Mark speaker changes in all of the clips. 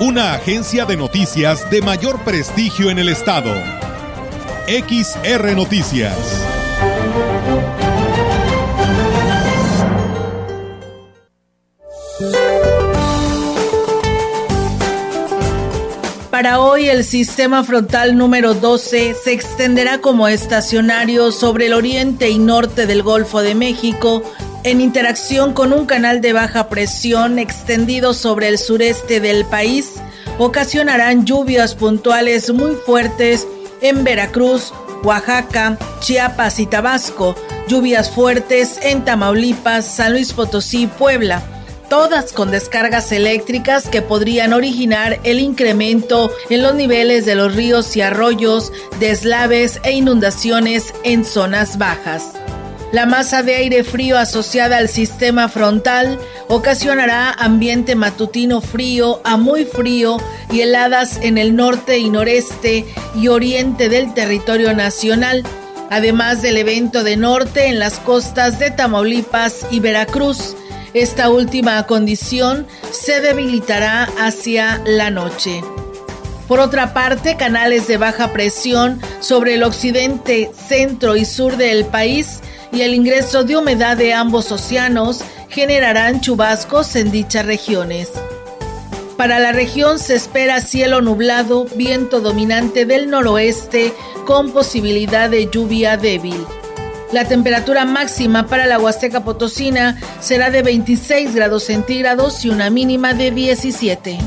Speaker 1: Una agencia de noticias de mayor prestigio en el estado. XR Noticias.
Speaker 2: Para hoy el sistema frontal número 12 se extenderá como estacionario sobre el oriente y norte del Golfo de México en interacción con un canal de baja presión extendido sobre el sureste del país. Ocasionarán lluvias puntuales muy fuertes en Veracruz, Oaxaca, Chiapas y Tabasco, lluvias fuertes en Tamaulipas, San Luis Potosí y Puebla todas con descargas eléctricas que podrían originar el incremento en los niveles de los ríos y arroyos, deslaves e inundaciones en zonas bajas. La masa de aire frío asociada al sistema frontal ocasionará ambiente matutino frío a muy frío y heladas en el norte y noreste y oriente del territorio nacional, además del evento de norte en las costas de Tamaulipas y Veracruz esta última condición se debilitará hacia la noche. Por otra parte, canales de baja presión sobre el occidente, centro y sur del país y el ingreso de humedad de ambos océanos generarán chubascos en dichas regiones. Para la región se espera cielo nublado, viento dominante del noroeste con posibilidad de lluvia débil. La temperatura máxima para la Huasteca Potosina será de 26 grados centígrados y una mínima de 17.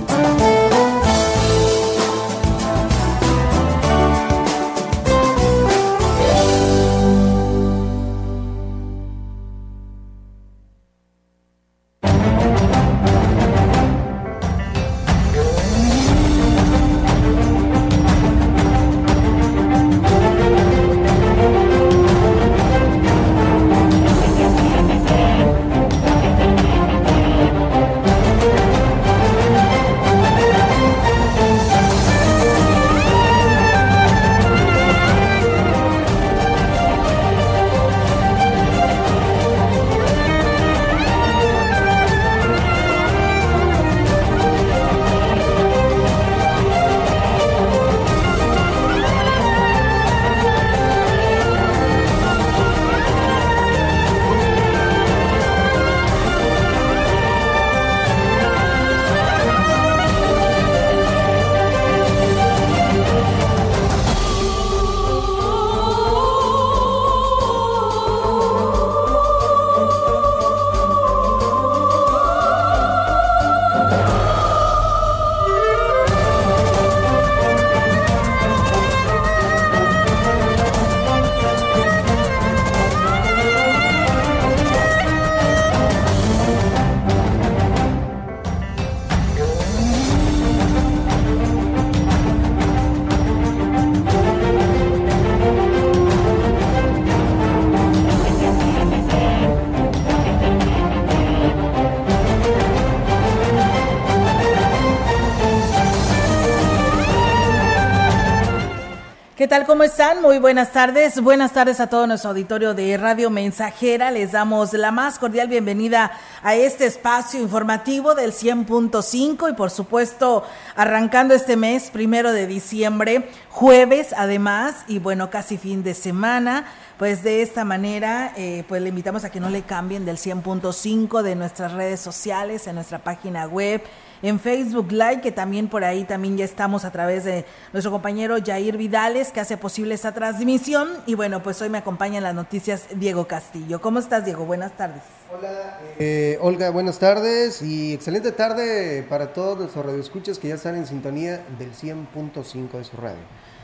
Speaker 2: ¿Cómo están? Muy buenas tardes. Buenas tardes a todo nuestro auditorio de Radio Mensajera. Les damos la más cordial bienvenida a este espacio informativo del 100.5 y por supuesto arrancando este mes, primero de diciembre, jueves además y bueno, casi fin de semana. Pues de esta manera, eh, pues le invitamos a que no le cambien del 100.5 de nuestras redes sociales, en nuestra página web en Facebook Live, que también por ahí también ya estamos a través de nuestro compañero Jair Vidales, que hace posible esta transmisión. Y bueno, pues hoy me acompaña en las noticias Diego Castillo. ¿Cómo estás, Diego? Buenas tardes.
Speaker 3: Hola, eh, Olga, buenas tardes y excelente tarde para todos nuestros radioescuchas que ya están en sintonía del 100.5 de su radio.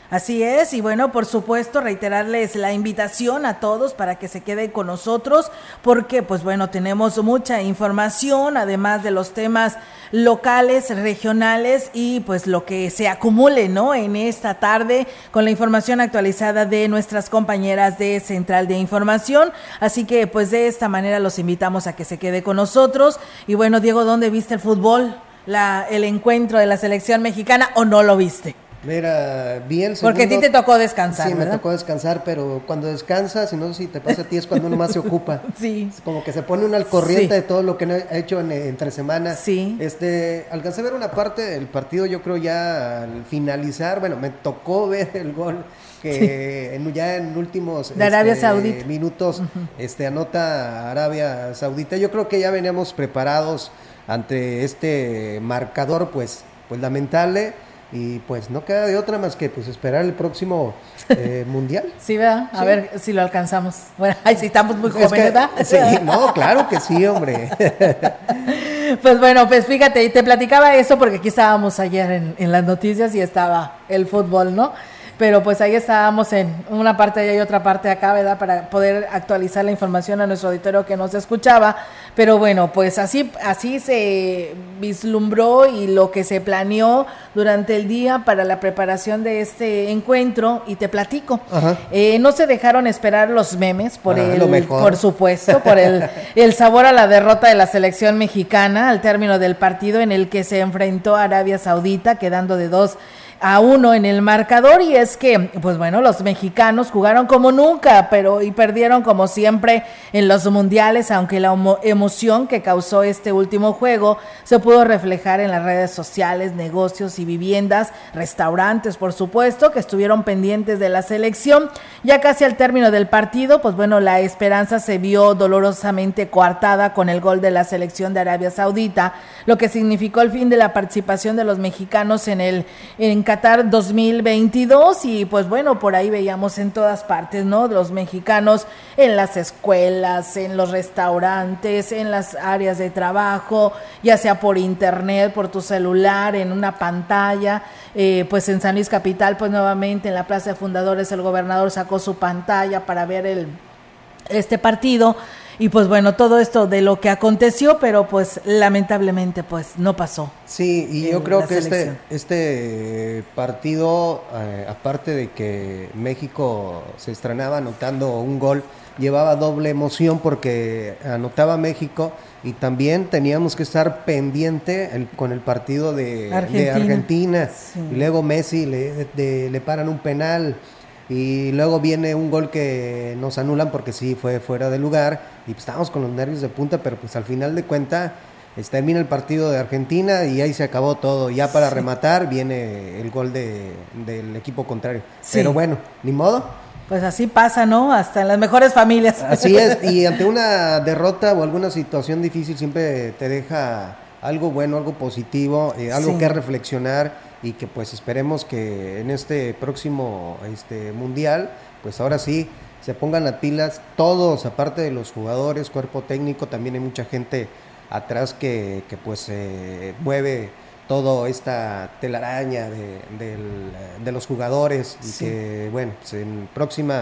Speaker 2: Así es, y bueno, por supuesto, reiterarles la invitación a todos para que se queden con nosotros, porque pues bueno, tenemos mucha información, además de los temas locales, regionales y pues lo que se acumule, ¿no? En esta tarde con la información actualizada de nuestras compañeras de Central de Información. Así que pues de esta manera los invitamos a que se quede con nosotros. Y bueno, Diego, ¿dónde viste el fútbol? La, el encuentro de la selección mexicana o no lo viste?
Speaker 3: Mira, bien.
Speaker 2: Porque a ti te tocó descansar.
Speaker 3: Sí, me tocó descansar, pero cuando descansas, y no sé si te pasa a ti, es cuando uno más se ocupa.
Speaker 2: sí.
Speaker 3: como que se pone uno al corriente de todo lo que ha hecho en, entre semanas.
Speaker 2: Sí.
Speaker 3: Este, alcancé a ver una parte del partido, yo creo ya al finalizar, bueno, me tocó ver el gol que en, ya en últimos
Speaker 2: de Arabia este, Saudita.
Speaker 3: minutos este, anota Arabia Saudita. Yo creo que ya veníamos preparados ante este marcador, pues, pues lamentable y pues no queda de otra más que pues esperar el próximo eh, mundial.
Speaker 2: Sí, ¿verdad? A ver si lo alcanzamos. Bueno, ay, si estamos muy jóvenes, ¿verdad?
Speaker 3: Sí, no, claro que sí, hombre.
Speaker 2: Pues bueno, pues fíjate, y te platicaba eso porque aquí estábamos ayer en, en las noticias y estaba el fútbol, ¿no? Pero pues ahí estábamos en una parte allá y otra parte acá, ¿verdad? Para poder actualizar la información a nuestro auditorio que nos escuchaba. Pero bueno, pues así, así se vislumbró y lo que se planeó durante el día para la preparación de este encuentro y te platico. Eh, no se dejaron esperar los memes por ah, el, por supuesto, por el, el sabor a la derrota de la selección mexicana al término del partido en el que se enfrentó a Arabia Saudita, quedando de dos a uno en el marcador y es que, pues bueno, los mexicanos jugaron como nunca, pero y perdieron como siempre en los mundiales, aunque la emoción que causó este último juego se pudo reflejar en las redes sociales, negocios y viviendas, restaurantes, por supuesto, que estuvieron pendientes de la selección. Ya casi al término del partido, pues bueno, la esperanza se vio dolorosamente coartada con el gol de la selección de Arabia Saudita, lo que significó el fin de la participación de los mexicanos en el Qatar 2022 y pues bueno, por ahí veíamos en todas partes, ¿no? Los mexicanos en las escuelas, en los restaurantes, en las áreas de trabajo, ya sea por internet, por tu celular, en una pantalla, eh, pues en San Luis Capital, pues nuevamente en la Plaza de Fundadores el gobernador sacó su pantalla para ver el, este partido y pues bueno, todo esto de lo que aconteció, pero pues lamentablemente pues no pasó.
Speaker 3: Sí, y yo creo que este, este partido, eh, aparte de que México se estrenaba anotando un gol, llevaba doble emoción porque anotaba México y también teníamos que estar pendiente con el partido de Argentina. Y luego Messi le, le paran un penal y luego viene un gol que nos anulan porque sí fue fuera de lugar y pues estábamos con los nervios de punta, pero pues al final de cuenta termina el partido de Argentina y ahí se acabó todo. Ya para rematar viene el gol de, del equipo contrario. Pero bueno, ni modo.
Speaker 2: Pues así pasa, ¿no? Hasta en las mejores familias.
Speaker 3: Así es, y ante una derrota o alguna situación difícil siempre te deja algo bueno, algo positivo, eh, algo que reflexionar y que pues esperemos que en este próximo este mundial pues ahora sí se pongan las pilas todos aparte de los jugadores cuerpo técnico también hay mucha gente atrás que, que pues eh, mueve toda esta telaraña de, de los jugadores y que bueno pues, en el próximo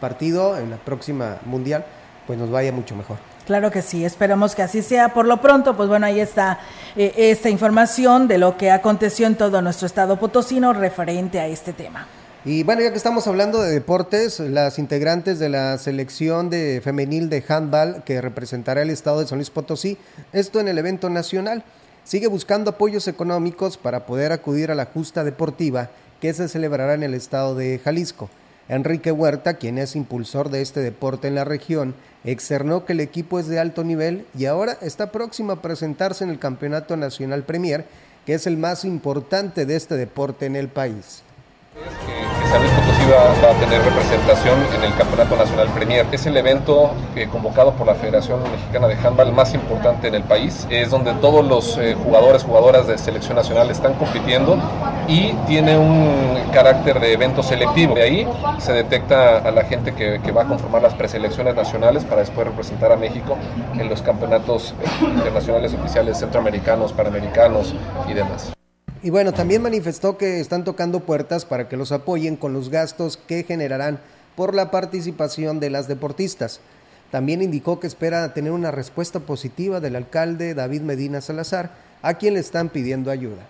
Speaker 3: partido en la próxima mundial pues nos vaya mucho mejor
Speaker 2: Claro que sí, esperamos que así sea. Por lo pronto, pues bueno, ahí está eh, esta información de lo que aconteció en todo nuestro estado potosino referente a este tema.
Speaker 3: Y bueno, ya que estamos hablando de deportes, las integrantes de la selección de femenil de handball que representará el estado de San Luis Potosí, esto en el evento nacional, sigue buscando apoyos económicos para poder acudir a la justa deportiva que se celebrará en el estado de Jalisco. Enrique Huerta, quien es impulsor de este deporte en la región, externó que el equipo es de alto nivel y ahora está próximo a presentarse en el Campeonato Nacional Premier, que es el más importante de este deporte en el país.
Speaker 4: San Luis Potosí va, a tener representación en el Campeonato Nacional Premier. Es el evento eh, convocado por la Federación Mexicana de Handball más importante en el país. Es donde todos los eh, jugadores, jugadoras de selección nacional están compitiendo y tiene un carácter de evento selectivo. De ahí se detecta a la gente que, que va a conformar las preselecciones nacionales para después representar a México en los campeonatos eh, internacionales oficiales centroamericanos, panamericanos y demás.
Speaker 3: Y bueno, también manifestó que están tocando puertas para que los apoyen con los gastos que generarán por la participación de las deportistas. También indicó que espera tener una respuesta positiva del alcalde David Medina Salazar, a quien le están pidiendo ayuda.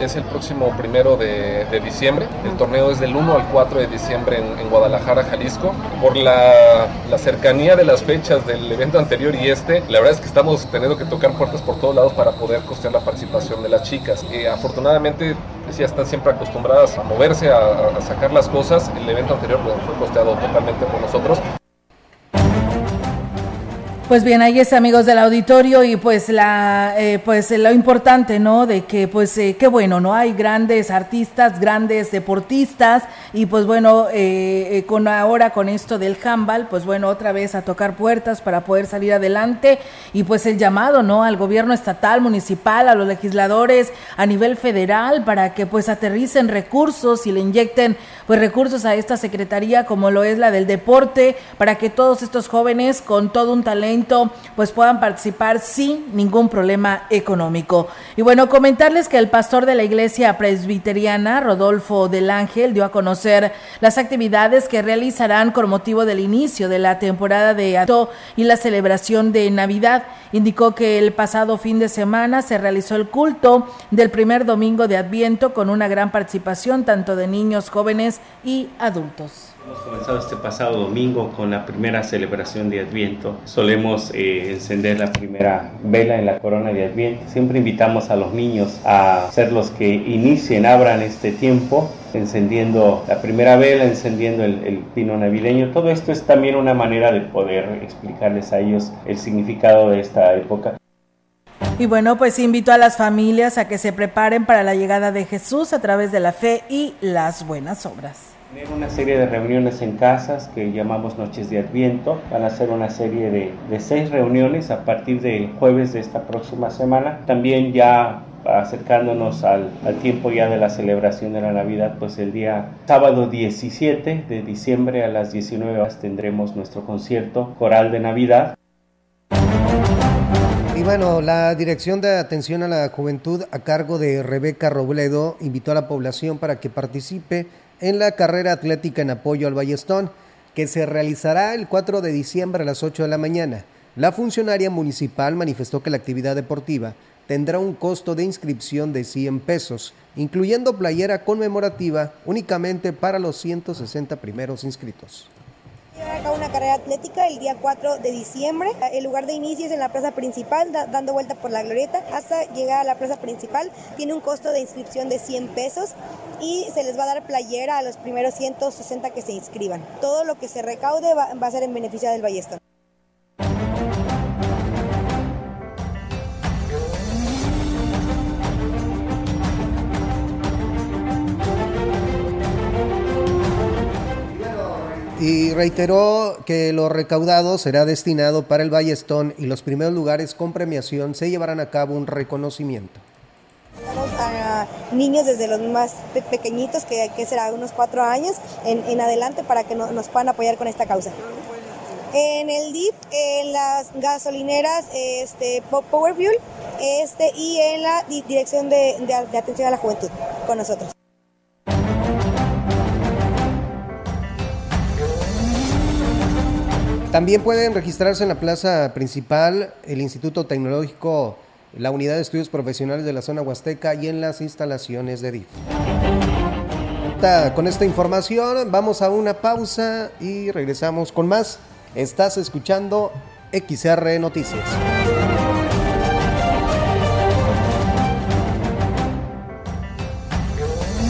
Speaker 4: Es el, próximo primero de, diciembre. El torneo es del 1 al 4 de diciembre en, Guadalajara, Jalisco. Por la, cercanía de las fechas del evento anterior y este, la verdad es que estamos teniendo que tocar puertas por todos lados para poder costear la participación de las chicas. Eh, afortunadamente, pues, ya están siempre acostumbradas a moverse, a, sacar las cosas. El evento anterior pues, fue costeado totalmente por nosotros.
Speaker 2: Pues bien, ahí es amigos del auditorio y pues la eh, pues lo importante, ¿no? De que pues eh, qué bueno, ¿no? Hay grandes artistas, grandes deportistas y pues bueno, eh, con ahora con esto del handball, pues bueno, otra vez a tocar puertas para poder salir adelante y pues el llamado, ¿no? Al gobierno estatal, municipal, a los legisladores a nivel federal para que pues aterricen recursos y le inyecten pues recursos a esta secretaría como lo es la del deporte para que todos estos jóvenes con todo un talento pues puedan participar sin ningún problema económico. Y bueno, comentarles que el pastor de la iglesia presbiteriana, Rodolfo del Ángel, dio a conocer las actividades que realizarán con motivo del inicio de la temporada de Adviento y la celebración de Navidad. Indicó que el pasado fin de semana se realizó el culto del primer domingo de Adviento con una gran participación tanto de niños, jóvenes y adultos.
Speaker 5: Hemos comenzado este pasado domingo con la primera celebración de Adviento. Solemos eh, encender la primera vela en la corona de Adviento. Siempre invitamos a los niños a ser los que inicien, abran este tiempo encendiendo la primera vela, encendiendo el, el, pino navideño. Todo esto es también una manera de poder explicarles a ellos el significado de esta época.
Speaker 2: Y bueno, pues invito a las familias a que se preparen para la llegada de Jesús a través de la fe y las buenas obras.
Speaker 5: Tener una serie de reuniones en casas que llamamos Noches de Adviento. Van a ser una serie de, de seis reuniones a partir de jueves de esta próxima semana. También ya acercándonos al, al, tiempo ya de la celebración de la Navidad, pues el día sábado 17 de diciembre a las 19 horas tendremos nuestro concierto coral de Navidad.
Speaker 3: Y bueno, la Dirección de Atención a la Juventud a cargo de Rebeca Robledo invitó a la población para que participe en la carrera atlética en apoyo al Ballestón, que se realizará el 4 de diciembre a las 8 de la mañana. La funcionaria municipal manifestó que la actividad deportiva tendrá un costo de inscripción de 100 pesos, incluyendo playera conmemorativa únicamente para los 160 primeros inscritos
Speaker 6: a una carrera atlética el día 4 de diciembre. El lugar de inicio es en la plaza principal, dando vuelta por la glorieta hasta llegar a la plaza principal. Tiene un costo de inscripción de 100 pesos y se les va a dar playera a los primeros 160 que se inscriban. Todo lo que se recaude va, va a ser en beneficio del Ballestón.
Speaker 3: Y reiteró que lo recaudado será destinado para el Ballestón y los primeros lugares con premiación se llevarán a cabo un reconocimiento.
Speaker 6: A niños desde los más pequeñitos, que, será unos cuatro años, en, adelante para que nos puedan apoyar con esta causa. En el DIF, en las gasolineras este, Power Fuel este, y en la Dirección de Atención a la Juventud con nosotros.
Speaker 3: También pueden registrarse en la plaza principal, el Instituto Tecnológico, la Unidad de Estudios Profesionales de la Zona Huasteca y en las instalaciones de DIF. Con esta información vamos a una pausa y regresamos con más. Estás escuchando XR Noticias.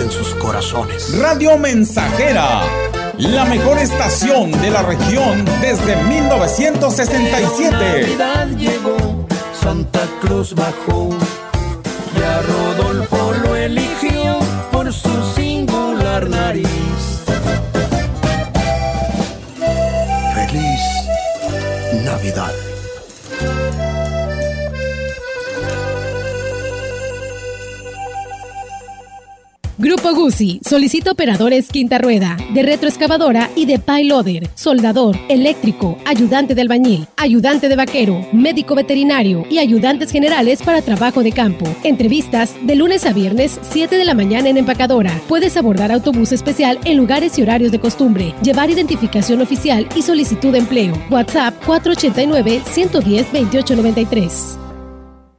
Speaker 7: en sus corazones.
Speaker 8: Radio Mensajera, la mejor estación de la región desde 1967.
Speaker 9: Navidad llegó, Santa Cruz bajó y a Rodolfo lo eligió por su singular nariz. Feliz Navidad. Grupo Guzzi solicita operadores quinta rueda, de retroexcavadora y de payloader, soldador, eléctrico, ayudante de albañil, ayudante de vaquero, médico veterinario y ayudantes generales para trabajo de campo. Entrevistas de lunes a viernes, 7 de la mañana en empacadora. Puedes abordar autobús especial en lugares y horarios de costumbre, llevar identificación oficial y solicitud de empleo. WhatsApp 489 110 2893.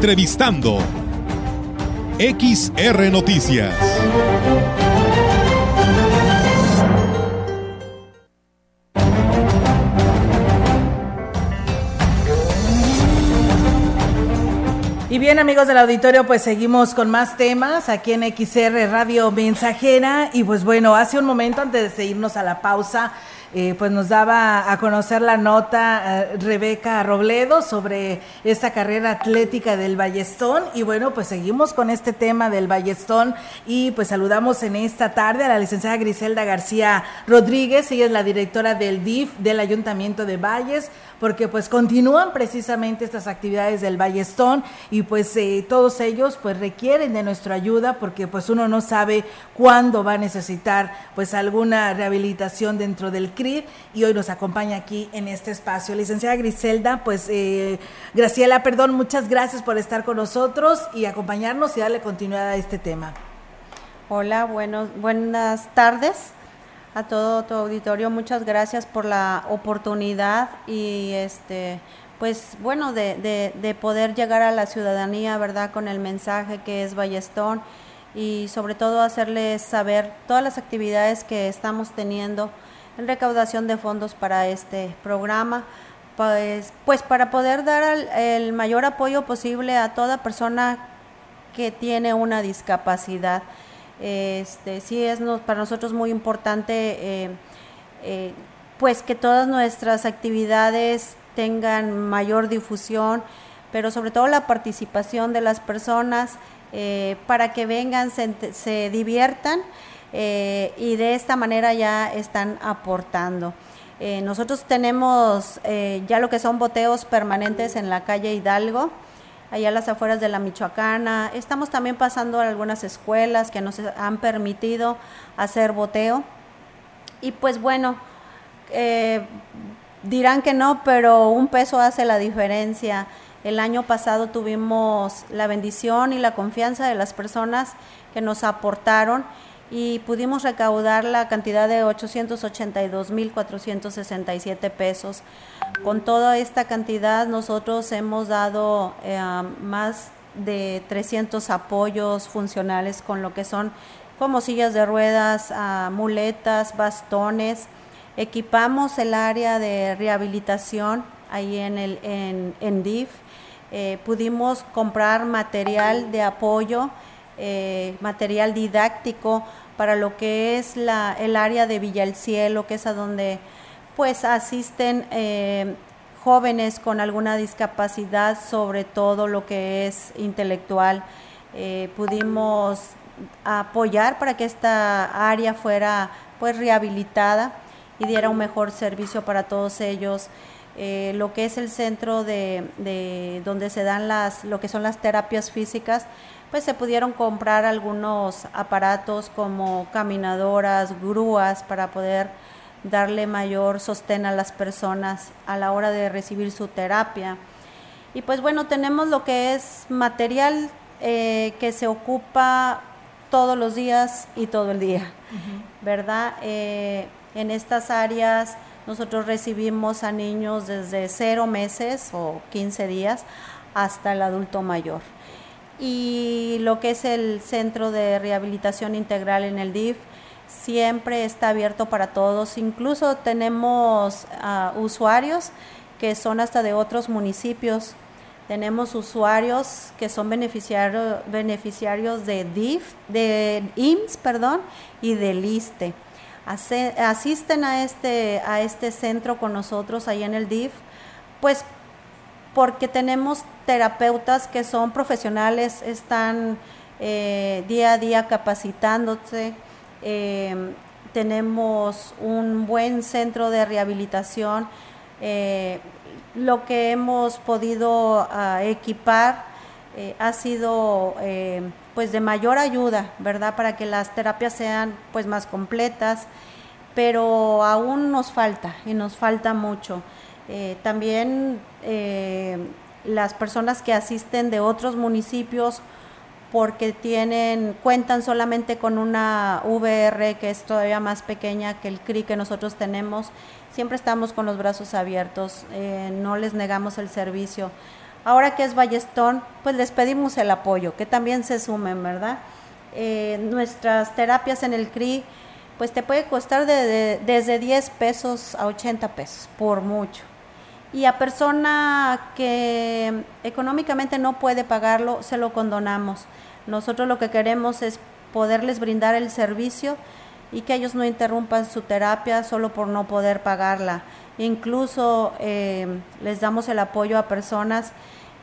Speaker 1: Entrevistando. XR Noticias.
Speaker 2: Y bien amigos del auditorio, pues seguimos con más temas aquí en XR Radio Mensajera. Y pues bueno, hace un momento antes de irnos a la pausa, eh, pues nos daba a conocer la nota eh, Rebeca Robledo sobre esta carrera atlética del Ballestón. Y bueno, pues seguimos con este tema del Ballestón. Y pues saludamos en esta tarde a la licenciada Griselda García Rodríguez, ella es la directora del DIF del Ayuntamiento de Valles porque pues continúan precisamente estas actividades del Ballestón. Y pues eh, todos ellos pues requieren de nuestra ayuda porque pues uno no sabe cuándo va a necesitar pues alguna rehabilitación dentro del Y hoy nos acompaña aquí en este espacio. Licenciada Griselda, pues eh, Graciela, perdón, muchas gracias por estar con nosotros y acompañarnos y darle continuidad a este tema.
Speaker 10: Hola, buenos, buenas tardes a todo tu auditorio. Muchas gracias por la oportunidad y este pues bueno de, de, poder llegar a la ciudadanía, ¿verdad? Con el mensaje que es Ballestón y sobre todo hacerles saber todas las actividades que estamos teniendo en recaudación de fondos para este programa. Pues, pues para poder dar el mayor apoyo posible a toda persona que tiene una discapacidad. Este, sí es para nosotros muy importante eh, eh, pues que todas nuestras actividades tengan mayor difusión, pero sobre todo la participación de las personas eh, para que vengan, se, diviertan y de esta manera ya están aportando. nosotros tenemos ya lo que son boteos permanentes en la calle Hidalgo, allá a las afueras de la Michoacana. Estamos también pasando a algunas escuelas que nos han permitido hacer boteo. Y pues bueno, eh, dirán que no, pero un peso hace la diferencia. El año pasado tuvimos la bendición y la confianza de las personas que nos aportaron y pudimos recaudar la cantidad de 882.467 pesos. Con toda esta cantidad nosotros hemos dado eh, más de 300 apoyos funcionales con lo que son como sillas de ruedas, ah, muletas, bastones. Equipamos el área de rehabilitación ahí en, el, en, DIF. Eh, pudimos comprar material de apoyo, eh, material didáctico para lo que es la, el área de Villa el Cielo, que es a donde pues asisten eh, jóvenes con alguna discapacidad, sobre todo lo que es intelectual. Eh, pudimos apoyar para que esta área fuera pues rehabilitada y diera un mejor servicio para todos ellos. lo que es el centro de, de, donde se dan las, lo que son las terapias físicas, pues se pudieron comprar algunos aparatos como caminadoras, grúas para poder darle mayor sostén a las personas a la hora de recibir su terapia. Y pues bueno, tenemos lo que es material eh, que se ocupa todos los días y todo el día, ¿verdad? Eh, en estas áreas nosotros recibimos a niños desde cero meses o 15 días hasta el adulto mayor. Y lo que es el centro de rehabilitación integral en el DIF siempre está abierto para todos. Incluso tenemos uh, usuarios que son hasta de otros municipios. Tenemos usuarios que son beneficiarios beneficiarios de DIF, de IMSS, perdón, y del ISTE asisten a este, a este centro con nosotros ahí en el DIF, pues porque tenemos terapeutas que son profesionales, están eh, día a día capacitándose, eh, tenemos un buen centro de rehabilitación, eh, lo que hemos podido ah, equipar ha sido pues de mayor ayuda, ¿verdad? Para que las terapias sean pues más completas, pero aún nos falta y nos falta mucho. También eh, las personas que asisten de otros municipios porque tienen cuentan solamente con una VR que es todavía más pequeña que el CRI que nosotros tenemos siempre estamos con los brazos abiertos eh, no les negamos el servicio Ahora que es Ballestón, pues les pedimos el apoyo, que también se sumen, ¿verdad? Eh, nuestras terapias en el CRI, pues te puede costar desde 10 pesos a 80 pesos, por mucho. Y a persona que económicamente no puede pagarlo, se lo condonamos. Nosotros lo que queremos es poderles brindar el servicio y que ellos no interrumpan su terapia solo por no poder pagarla. Incluso eh, les damos el apoyo a personas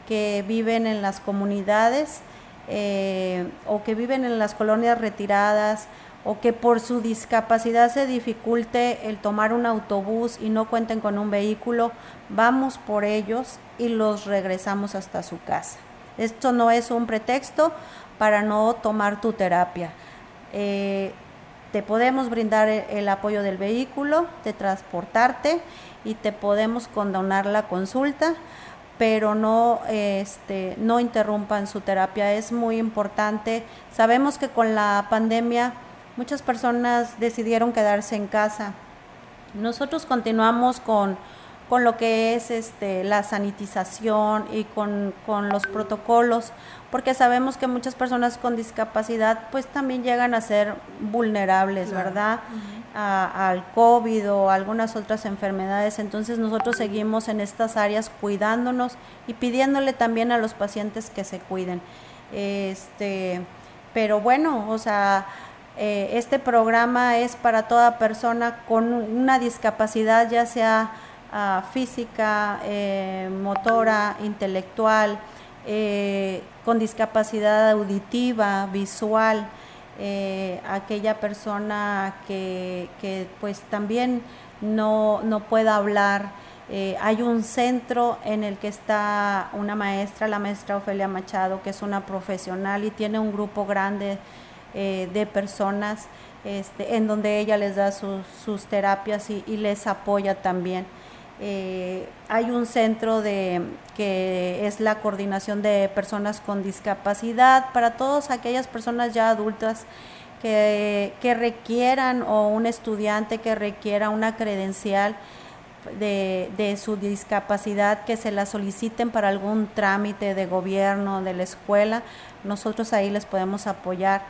Speaker 10: que viven en las comunidades eh, o que viven en las colonias retiradas o que por su discapacidad se dificulte el tomar un autobús y no cuenten con un vehículo, vamos por ellos y los regresamos hasta su casa. Esto no es un pretexto para no tomar tu terapia. Eh, te podemos brindar el apoyo del vehículo, de transportarte y te podemos condonar la consulta, pero no, este, no interrumpan su terapia. Es muy importante. Sabemos que con la pandemia muchas personas decidieron quedarse en casa. Nosotros continuamos con con lo que es este, la sanitización y con, los protocolos, porque sabemos que muchas personas con discapacidad pues también llegan a ser vulnerables, ¿verdad? al COVID o algunas otras enfermedades. Entonces nosotros seguimos en estas áreas cuidándonos y pidiéndole también a los pacientes que se cuiden. Este, pero bueno, o sea, eh, este programa es para toda persona con una discapacidad, ya sea física, eh, motora, intelectual, eh, con discapacidad auditiva, visual, aquella persona que, que, pues también no, no pueda hablar. hay un centro en el que está una maestra, la maestra Ofelia Machado, que es una profesional y tiene un grupo grande de personas este, en donde ella les da sus, terapias y, les apoya también. Eh, hay un centro de que es la coordinación de personas con discapacidad para todas aquellas personas ya adultas que, requieran o un estudiante que requiera una credencial de, de, su discapacidad que se la soliciten para algún trámite de gobierno de la escuela nosotros ahí les podemos apoyar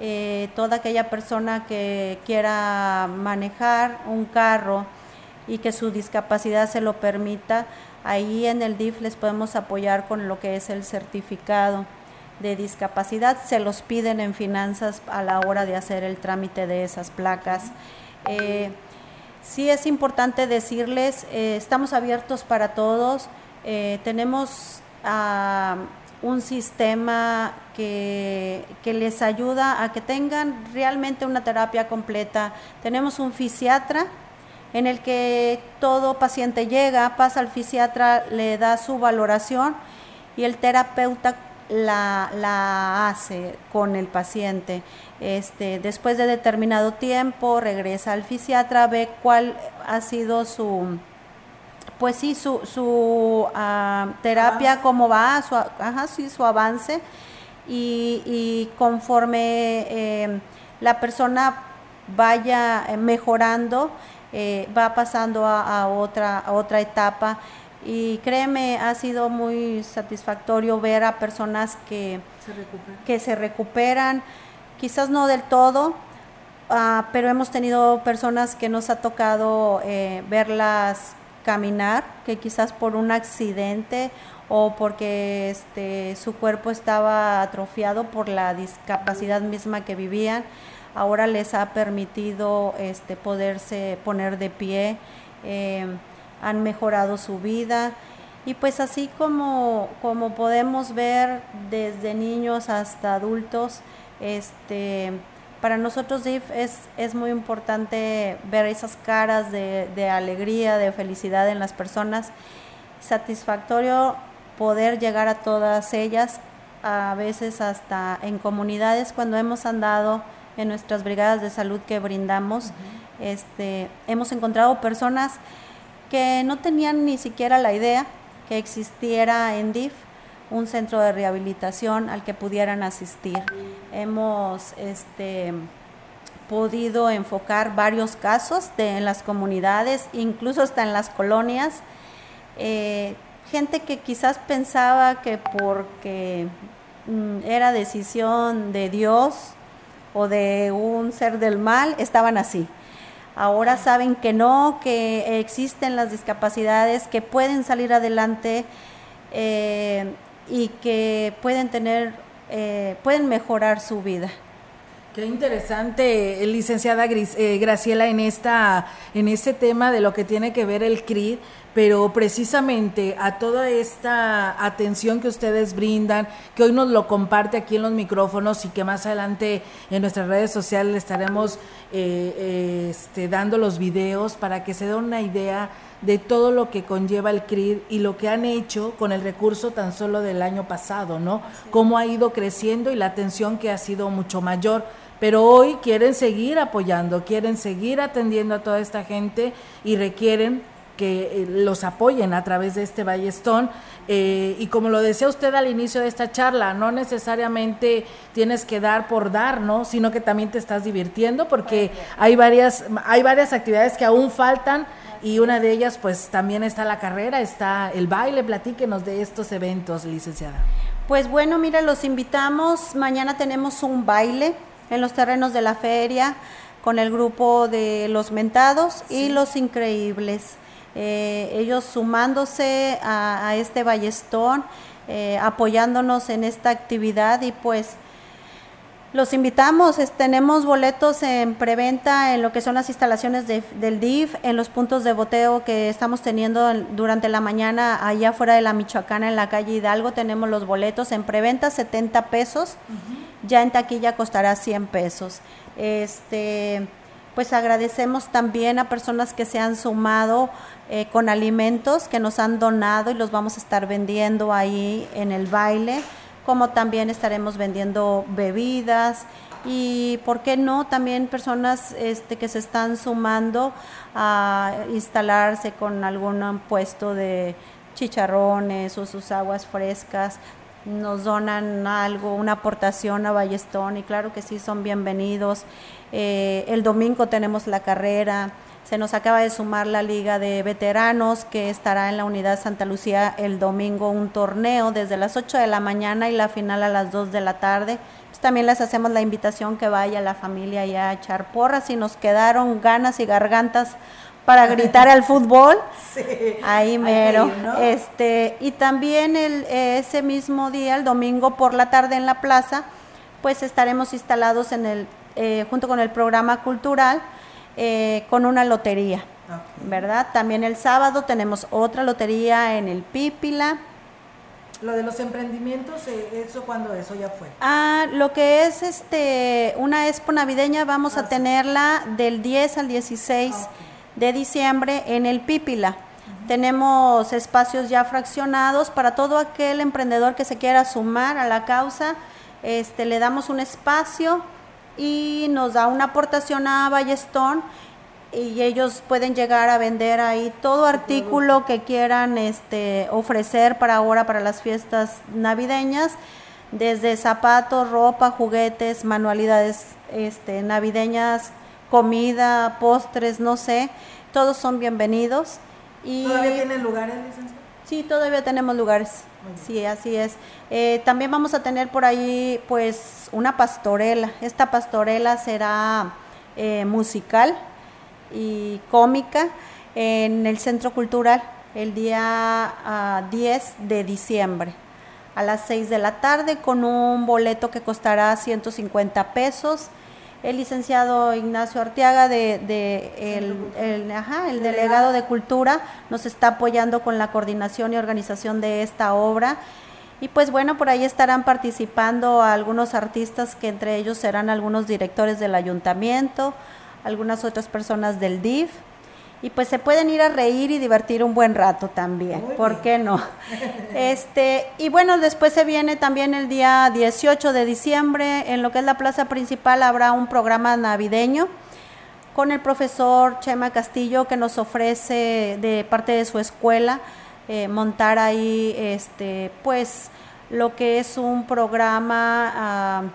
Speaker 10: eh, toda aquella persona que quiera manejar un carro y que su discapacidad se lo permita, ahí en el DIF les podemos apoyar con lo que es el certificado de discapacidad. Se los piden en finanzas a la hora de hacer el trámite de esas placas. Eh, sí es importante decirles, eh, estamos abiertos para todos. Tenemos ah, un sistema que, que, les ayuda a que tengan realmente una terapia completa. Tenemos un fisiatra en el que todo paciente llega, pasa al fisiatra, le da su valoración y el terapeuta la, la hace con el paciente. Este, después de determinado tiempo regresa al fisiatra, ve cuál ha sido su, pues sí, su, su ah, terapia, cómo va, su, ajá, sí, su avance. Y, conforme eh, la persona vaya mejorando, eh, va pasando a, otra, a otra etapa. Y créeme, ha sido muy satisfactorio ver a personas que se, que se recuperan, quizás no del todo, ah, pero hemos tenido personas que nos ha tocado eh, verlas caminar, que quizás por un accidente o porque este, su cuerpo estaba atrofiado por la discapacidad misma que vivían, ahora les ha permitido este, poderse poner de pie. Eh, han mejorado su vida y pues así como, como podemos ver desde niños hasta adultos, este, para nosotros DIF es, es muy importante ver esas caras de, de alegría, de felicidad en las personas, satisfactorio poder llegar a todas ellas, a veces hasta en comunidades cuando hemos andado en nuestras brigadas de salud que brindamos, este, hemos encontrado personas que no tenían ni siquiera la idea que existiera en DIF un centro de rehabilitación al que pudieran asistir. Hemos este, podido enfocar varios casos de, en las comunidades, incluso hasta en las colonias. Eh, gente que quizás pensaba que porque mm, era decisión de Dios o de un ser del mal, estaban así. Ahora saben que no, que existen las discapacidades, que pueden salir adelante eh, y que pueden tener, eh, pueden mejorar su vida.
Speaker 2: Qué interesante, licenciada eh, Graciela, en esta, en este tema de lo que tiene que ver el CRID pero precisamente a toda esta atención que ustedes brindan, que hoy nos lo comparte aquí en los micrófonos y que más adelante en nuestras redes sociales estaremos eh, eh, este, dando los videos para que se dé una idea de todo lo que conlleva el CRID y lo que han hecho con el recurso tan solo del año pasado, ¿no? Cómo ha ido creciendo y la atención que ha sido mucho mayor pero hoy quieren seguir apoyando, quieren seguir atendiendo a toda esta gente y requieren que eh, los apoyen a través de este ballestón. Eh, y como lo decía usted al inicio de esta charla, no necesariamente tienes que dar por dar, ¿no? Sino que también te estás divirtiendo porque hay varias, hay varias actividades que aún faltan y una de ellas pues también está la carrera, está el baile. Platíquenos de estos eventos, licenciada.
Speaker 10: Pues bueno, mira, los invitamos. Mañana tenemos un baile en los terrenos de la feria con el grupo de los mentados y los increíbles. Eh, ellos sumándose a, este ballestón, eh, apoyándonos en esta actividad y pues los invitamos, tenemos boletos en preventa en lo que son las instalaciones del DIF, en los puntos de boteo que estamos teniendo durante la mañana allá afuera de la Michoacana en la calle Hidalgo, tenemos los boletos en preventa 70 pesos, ya en taquilla costará 100 pesos. Este, pues agradecemos también a personas que se han sumado eh, con alimentos que nos han donado y los vamos a estar vendiendo ahí en el baile, como también estaremos vendiendo bebidas y, ¿por qué no? También personas este, que se están sumando a instalarse con algún puesto de chicharrones o sus aguas frescas nos donan algo, una aportación a Ballestón y claro que sí, son bienvenidos. Eh, el domingo tenemos la carrera, se nos acaba de sumar la Liga de Veteranos que estará en la Unidad Santa Lucía el domingo un torneo desde las 8 de la mañana y la final a las 2 de la tarde. Pues también les hacemos la invitación que vaya la familia ya a echar porras y nos quedaron ganas y gargantas para gritar al fútbol. ahí mero. Este, y también el, ese mismo día, el domingo por la tarde en la plaza, pues estaremos instalados en el, eh, junto con el programa cultural eh, con una lotería. ¿Verdad? También el sábado tenemos otra lotería en el Pípila.
Speaker 2: Lo de los emprendimientos, eh, ¿eso cuándo eso ya fue?
Speaker 10: Ah, lo que es este una expo navideña, vamos a ah, tenerla del 10 al 16 de diciembre en el Pípila. Tenemos espacios ya fraccionados para todo aquel emprendedor que se quiera sumar a la causa. Este, le damos un espacio y nos da una aportación a Ballestón y ellos pueden llegar a vender ahí todo artículo que quieran este, ofrecer para ahora, para las fiestas navideñas, desde zapatos, ropa, juguetes, manualidades este, navideñas, comida, postres, no sé, todos son bienvenidos.
Speaker 2: Y, ¿Todavía tienen lugares, licenciado?
Speaker 10: Sí, todavía tenemos lugares. Sí, así es. Eh, también vamos a tener por ahí, pues, una pastorela. Esta pastorela será eh, musical y cómica en el Centro Cultural el día 10 ah, de diciembre a las 6 de la tarde con un boleto que costará 150 pesos. El licenciado Ignacio Arteaga, de, el, el delegado de Cultura, nos está apoyando con la coordinación y organización de esta obra. Y pues bueno, por ahí estarán participando algunos artistas que entre ellos serán algunos directores del ayuntamiento, algunas otras personas del DIF y pues se pueden ir a reír y divertir un buen rato también, ¿por qué no? Este, y bueno, después se viene también el día 18 de diciembre, en lo que es la plaza principal habrá un programa navideño con el profesor Chema Castillo que nos ofrece de parte de su escuela eh, montar ahí este pues lo que es un programa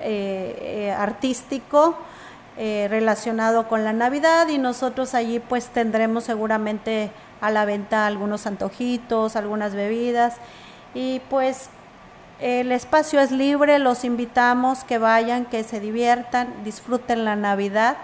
Speaker 10: eh, eh, artístico eh, relacionado con la Navidad y nosotros allí pues tendremos seguramente a la venta algunos antojitos, algunas bebidas y pues el espacio es libre, los invitamos que vayan, que se diviertan, disfruten la Navidad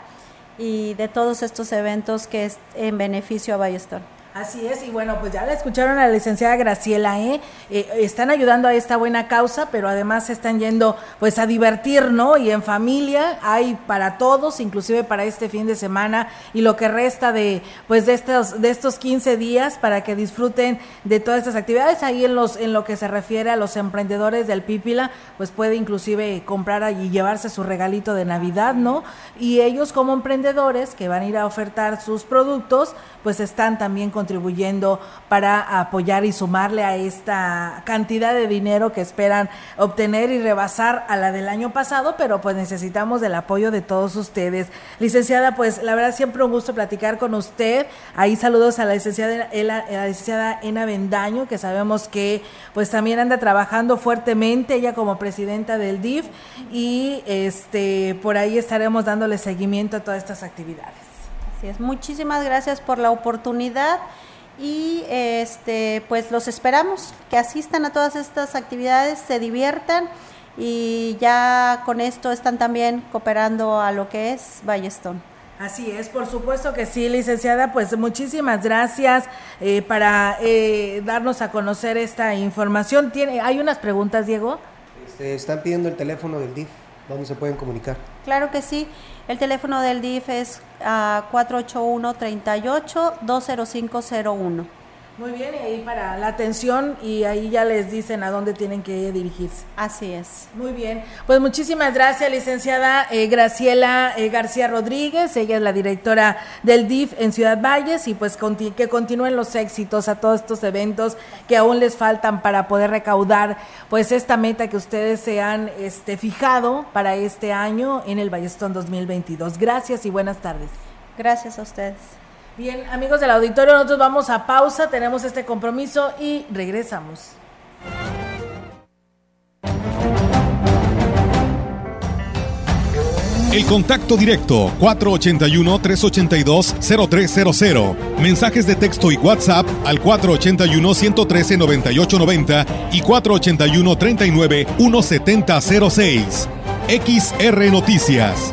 Speaker 10: y de todos estos eventos que es en beneficio a Ballestón.
Speaker 2: Así es, y bueno, pues ya la escucharon a la licenciada Graciela, ¿eh? ¿eh? Están ayudando a esta buena causa, pero además se están yendo pues a divertir, ¿no? Y en familia hay para todos, inclusive para este fin de semana y lo que resta de pues de estos de estos 15 días para que disfruten de todas estas actividades. Ahí en los en lo que se refiere a los emprendedores del Pípila, pues puede inclusive comprar allí y llevarse su regalito de Navidad, ¿no? Y ellos como emprendedores que van a ir a ofertar sus productos, pues están también con contribuyendo para apoyar y sumarle a esta cantidad de dinero que esperan obtener y rebasar a la del año pasado, pero pues necesitamos del apoyo de todos ustedes. Licenciada, pues la verdad siempre un gusto platicar con usted. Ahí saludos a la licenciada, la licenciada Ena Bendaño, que sabemos que pues también anda trabajando fuertemente, ella como presidenta del DIF, y este por ahí estaremos dándole seguimiento a todas estas actividades.
Speaker 10: Muchísimas gracias por la oportunidad y este pues los esperamos que asistan a todas estas actividades, se diviertan y ya con esto están también cooperando a lo que es Ballestón.
Speaker 2: Así es, por supuesto que sí, licenciada. Pues muchísimas gracias eh, para eh, darnos a conocer esta información. ¿Tiene, ¿Hay unas preguntas, Diego?
Speaker 3: Este, están pidiendo el teléfono del DIF. ¿Dónde se pueden comunicar?
Speaker 10: Claro que sí. El teléfono del DIF es 481 38 20501.
Speaker 2: Muy bien, y ahí para la atención y ahí ya les dicen a dónde tienen que dirigirse.
Speaker 10: Así es.
Speaker 2: Muy bien, pues muchísimas gracias, licenciada eh, Graciela eh, García Rodríguez, ella es la directora del DIF en Ciudad Valles y pues que continúen los éxitos a todos estos eventos que aún les faltan para poder recaudar pues esta meta que ustedes se han este, fijado para este año en el Ballestón 2022. Gracias y buenas tardes.
Speaker 10: Gracias a ustedes.
Speaker 2: Bien, amigos del auditorio, nosotros vamos a pausa, tenemos este compromiso y regresamos.
Speaker 1: El contacto directo 481-382-0300. Mensajes de texto y WhatsApp al 481-113-9890 y 481-39-1706. XR Noticias.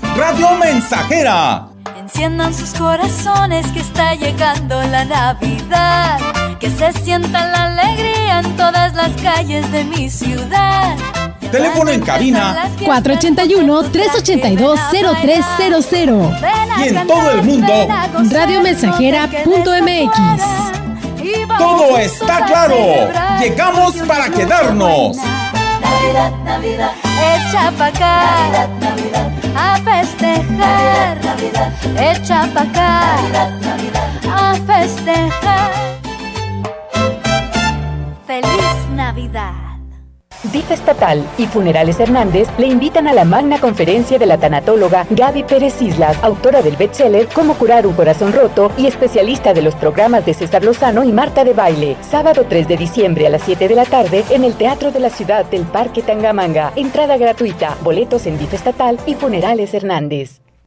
Speaker 8: Radio Mensajera
Speaker 11: Enciendan sus corazones que está llegando la Navidad. Que se sienta la alegría en todas las calles de mi ciudad.
Speaker 8: Teléfono en cabina
Speaker 9: 481-382-0300.
Speaker 8: Y en todo el mundo,
Speaker 9: radiomensajera.mx.
Speaker 8: Todo está claro. Llegamos para quedarnos.
Speaker 11: Navidad, Navidad, echa pa' acá. Navidad, Navidad, a festejar. Navidad, echa pa' acá. Navidad, Navidad, a festejar. Feliz Navidad.
Speaker 12: DIF Estatal y Funerales Hernández le invitan a la magna conferencia de la tanatóloga Gaby Pérez Islas, autora del bestseller Cómo curar un corazón roto y especialista de los programas de César Lozano y Marta de Baile. Sábado 3 de diciembre a las 7 de la tarde en el Teatro de la Ciudad del Parque Tangamanga. Entrada gratuita, boletos en DIF Estatal y Funerales Hernández.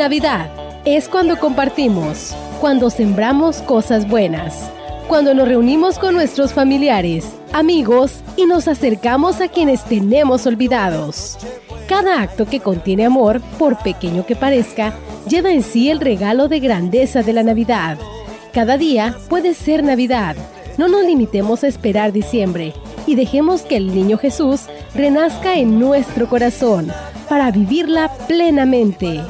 Speaker 9: Navidad es cuando compartimos, cuando sembramos cosas buenas, cuando nos reunimos con nuestros familiares, amigos y nos acercamos a quienes tenemos olvidados. Cada acto que contiene amor, por pequeño que parezca, lleva en sí el regalo de grandeza de la Navidad. Cada día puede ser Navidad. No nos limitemos a esperar diciembre y dejemos que el niño Jesús renazca en nuestro corazón para vivirla plenamente.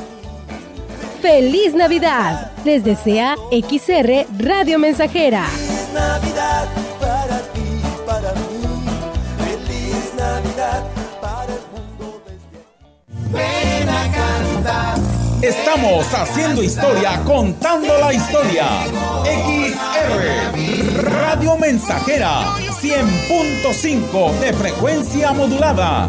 Speaker 9: ¡Feliz Navidad! Les desea XR Radio Mensajera.
Speaker 13: Feliz Navidad para ti, para mí. Feliz Navidad para el mundo desde Ven a cantar.
Speaker 8: Estamos haciendo historia, contando la historia. XR Radio Mensajera 100.5 de frecuencia modulada.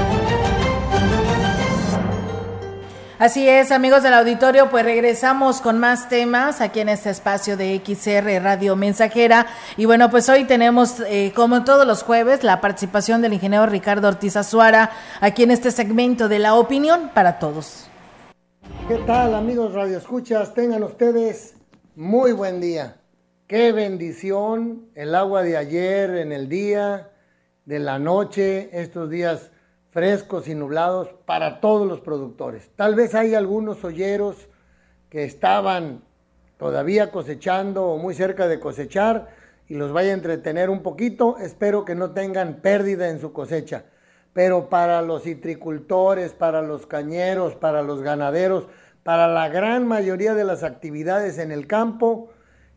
Speaker 2: Así es, amigos del auditorio, pues regresamos con más temas aquí en este espacio de XR Radio Mensajera. Y bueno, pues hoy tenemos, eh, como todos los jueves, la participación del ingeniero Ricardo Ortiz Azuara aquí en este segmento de la opinión para todos.
Speaker 14: ¿Qué tal, amigos Radio Escuchas? Tengan ustedes muy buen día. Qué bendición el agua de ayer en el día, de la noche, estos días frescos y nublados para todos los productores. Tal vez hay algunos olleros que estaban todavía cosechando o muy cerca de cosechar y los vaya a entretener un poquito. Espero que no tengan pérdida en su cosecha. Pero para los citricultores, para los cañeros, para los ganaderos, para la gran mayoría de las actividades en el campo,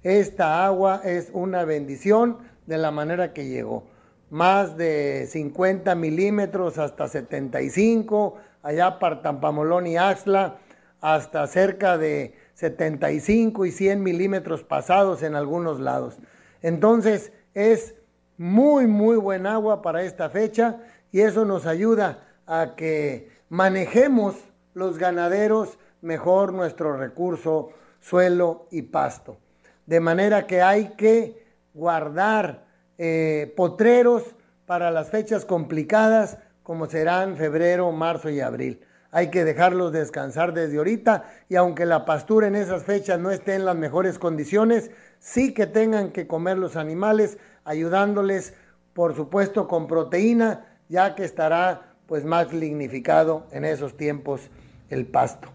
Speaker 14: esta agua es una bendición de la manera que llegó más de 50 milímetros hasta 75, allá para Tampamolón y Axla, hasta cerca de 75 y 100 milímetros pasados en algunos lados. Entonces es muy, muy buen agua para esta fecha y eso nos ayuda a que manejemos los ganaderos mejor nuestro recurso, suelo y pasto. De manera que hay que guardar eh, potreros para las fechas complicadas como serán febrero, marzo y abril. Hay que dejarlos descansar desde ahorita y aunque la pastura en esas fechas no esté en las mejores condiciones, sí que tengan que comer los animales, ayudándoles, por supuesto, con proteína, ya que estará pues más lignificado en esos tiempos el pasto.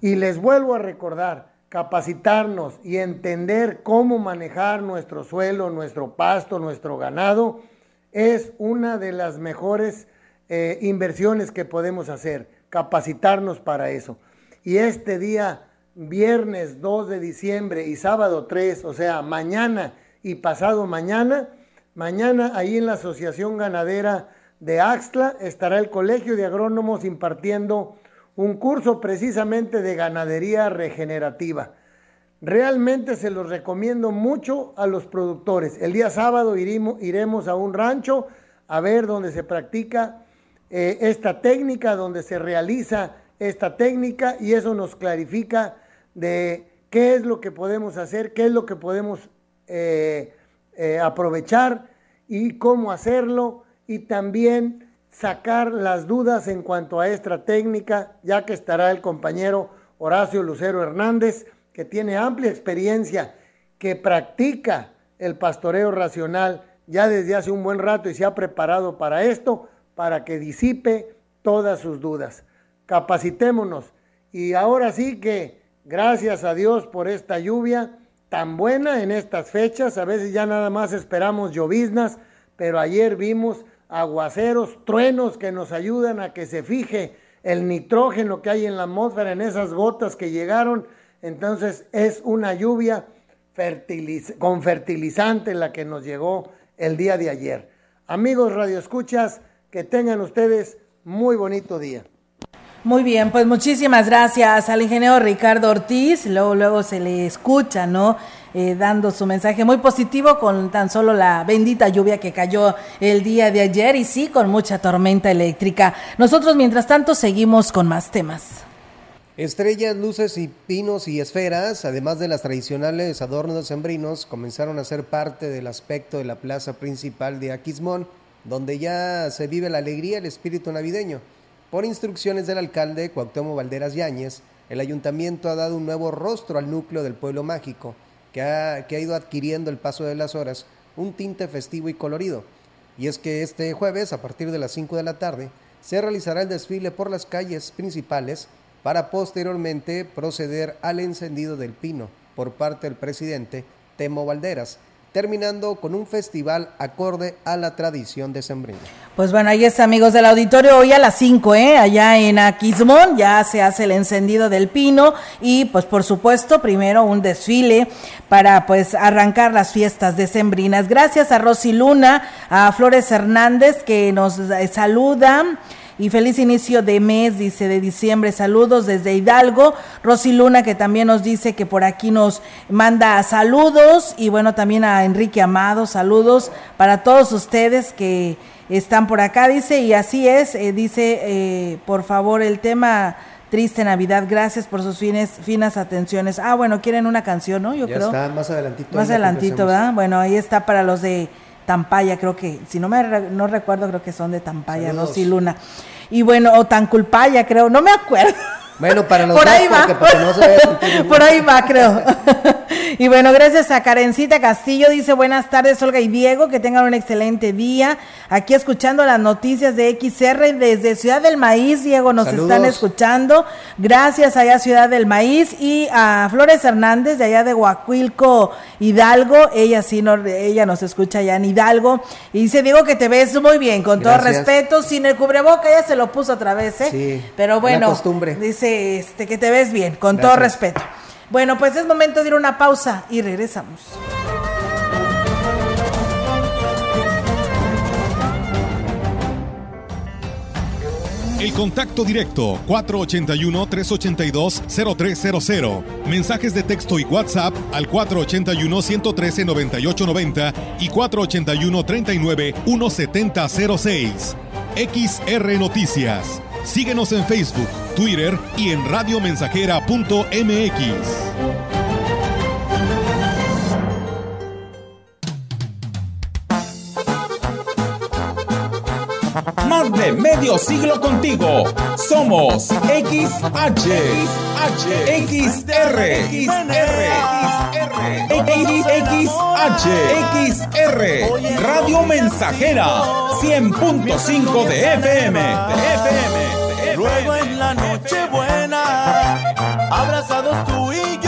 Speaker 14: Y les vuelvo a recordar, capacitarnos y entender cómo manejar nuestro suelo, nuestro pasto, nuestro ganado, es una de las mejores eh, inversiones que podemos hacer, capacitarnos para eso. Y este día, viernes 2 de diciembre y sábado 3, o sea, mañana y pasado mañana, mañana ahí en la Asociación Ganadera de Axtla estará el Colegio de Agrónomos impartiendo un curso precisamente de ganadería regenerativa. Realmente se los recomiendo mucho a los productores. El día sábado iremos, a un rancho a ver dónde se practica eh, esta técnica, donde se realiza esta técnica y eso nos clarifica de qué es lo que podemos hacer, qué es lo que podemos eh, eh, aprovechar y cómo hacerlo y también sacar las dudas en cuanto a esta técnica, ya que estará el compañero Horacio Lucero Hernández, que tiene amplia experiencia, que practica el pastoreo racional ya desde hace un buen rato y se ha preparado para esto, para que disipe todas sus dudas. Capacitémonos. Y ahora sí que, gracias a Dios por esta lluvia tan buena en estas fechas, a veces ya nada más esperamos lloviznas, pero ayer vimos aguaceros, truenos que nos ayudan a que se fije el nitrógeno que hay en la atmósfera en esas gotas que llegaron. Entonces es una lluvia con fertilizante la que nos llegó el día de ayer. Amigos radioescuchas, que tengan ustedes muy bonito día.
Speaker 2: Muy bien, pues muchísimas gracias al ingeniero Ricardo Ortiz. Luego, luego se le escucha, ¿no? Eh, dando su mensaje muy positivo con tan solo la bendita lluvia que cayó el día de ayer y sí, con mucha tormenta eléctrica. Nosotros, mientras tanto, seguimos con más temas.
Speaker 3: Estrellas, luces y pinos y esferas, además de las tradicionales adornos sembrinos, comenzaron a ser parte del aspecto de la plaza principal de Aquismón, donde ya se vive la alegría el espíritu navideño. Por instrucciones del alcalde Cuauhtémoc Valderas Yáñez, el ayuntamiento ha dado un nuevo rostro al núcleo del pueblo mágico, que ha, que ha ido adquiriendo el paso de las horas un tinte festivo y colorido. Y es que este jueves, a partir de las 5 de la tarde, se realizará el desfile por las calles principales para posteriormente proceder al encendido del pino por parte del presidente Temo Valderas, terminando con un festival acorde a la tradición de Sembrina.
Speaker 2: Pues bueno, ahí está, amigos del auditorio, hoy a las 5, ¿eh? allá en Aquismón, ya se hace el encendido del pino y pues por supuesto, primero un desfile para pues arrancar las fiestas decembrinas. Gracias a Rosy Luna, a Flores Hernández que nos eh, saluda y feliz inicio de mes, dice, de diciembre. Saludos desde Hidalgo. Rosy Luna, que también nos dice que por aquí nos manda saludos. Y bueno, también a Enrique Amado, saludos para todos ustedes que están por acá, dice, y así es, eh, dice, eh, por favor, el tema Triste Navidad, gracias por sus fines, finas atenciones. Ah, bueno, quieren una canción, ¿no? Yo
Speaker 3: ya
Speaker 2: creo.
Speaker 3: está, más adelantito.
Speaker 2: Más adelantito, ¿verdad? Bueno, ahí está para los de Tampaya, creo que, si no me no recuerdo, creo que son de Tampaya,
Speaker 3: Saludos.
Speaker 2: no sí Luna. Y bueno, o Tanculpaya, creo, no me acuerdo.
Speaker 3: Bueno, para los
Speaker 2: Por ahí va.
Speaker 3: porque para que no se
Speaker 2: Por ahí va, creo. y bueno, gracias a Karencita Castillo. Dice buenas tardes, Olga y Diego. Que tengan un excelente día. Aquí escuchando las noticias de XR desde Ciudad del Maíz. Diego, nos
Speaker 3: Saludos.
Speaker 2: están escuchando. Gracias allá Ciudad del Maíz. Y a Flores Hernández de allá de Huacuilco, Hidalgo. Ella sí, no, ella nos escucha allá en Hidalgo. Y dice, Diego, que te ves muy bien, con todo respeto. Sin el cubreboca, ya se lo puso otra vez, ¿eh?
Speaker 3: Sí,
Speaker 2: Pero bueno,
Speaker 3: costumbre.
Speaker 2: dice este, que te ves bien, con todo respeto. Bueno, pues es momento de ir a una pausa y regresamos.
Speaker 1: El contacto directo 481-382-0300. Mensajes de texto y WhatsApp al 481-113-9890 y 481-39-1706. XR Noticias. Síguenos en Facebook, Twitter y en radiomensajera.mx.
Speaker 8: De medio siglo contigo. Somos XH, XH, XR, XR, XH, XR, Radio Mensajera, 100.5 de FM, de FM.
Speaker 13: Luego en la noche buena, abrazados tú y yo,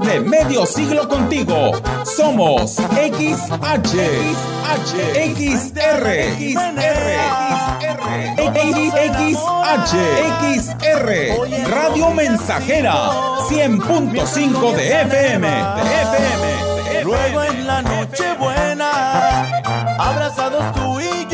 Speaker 8: De medio siglo contigo. Somos XH, XH, XR, XR, XH, XR, Radio Mensajera, 100.5 de FM, de FM.
Speaker 13: Luego en la noche buena, abrazados tú y yo,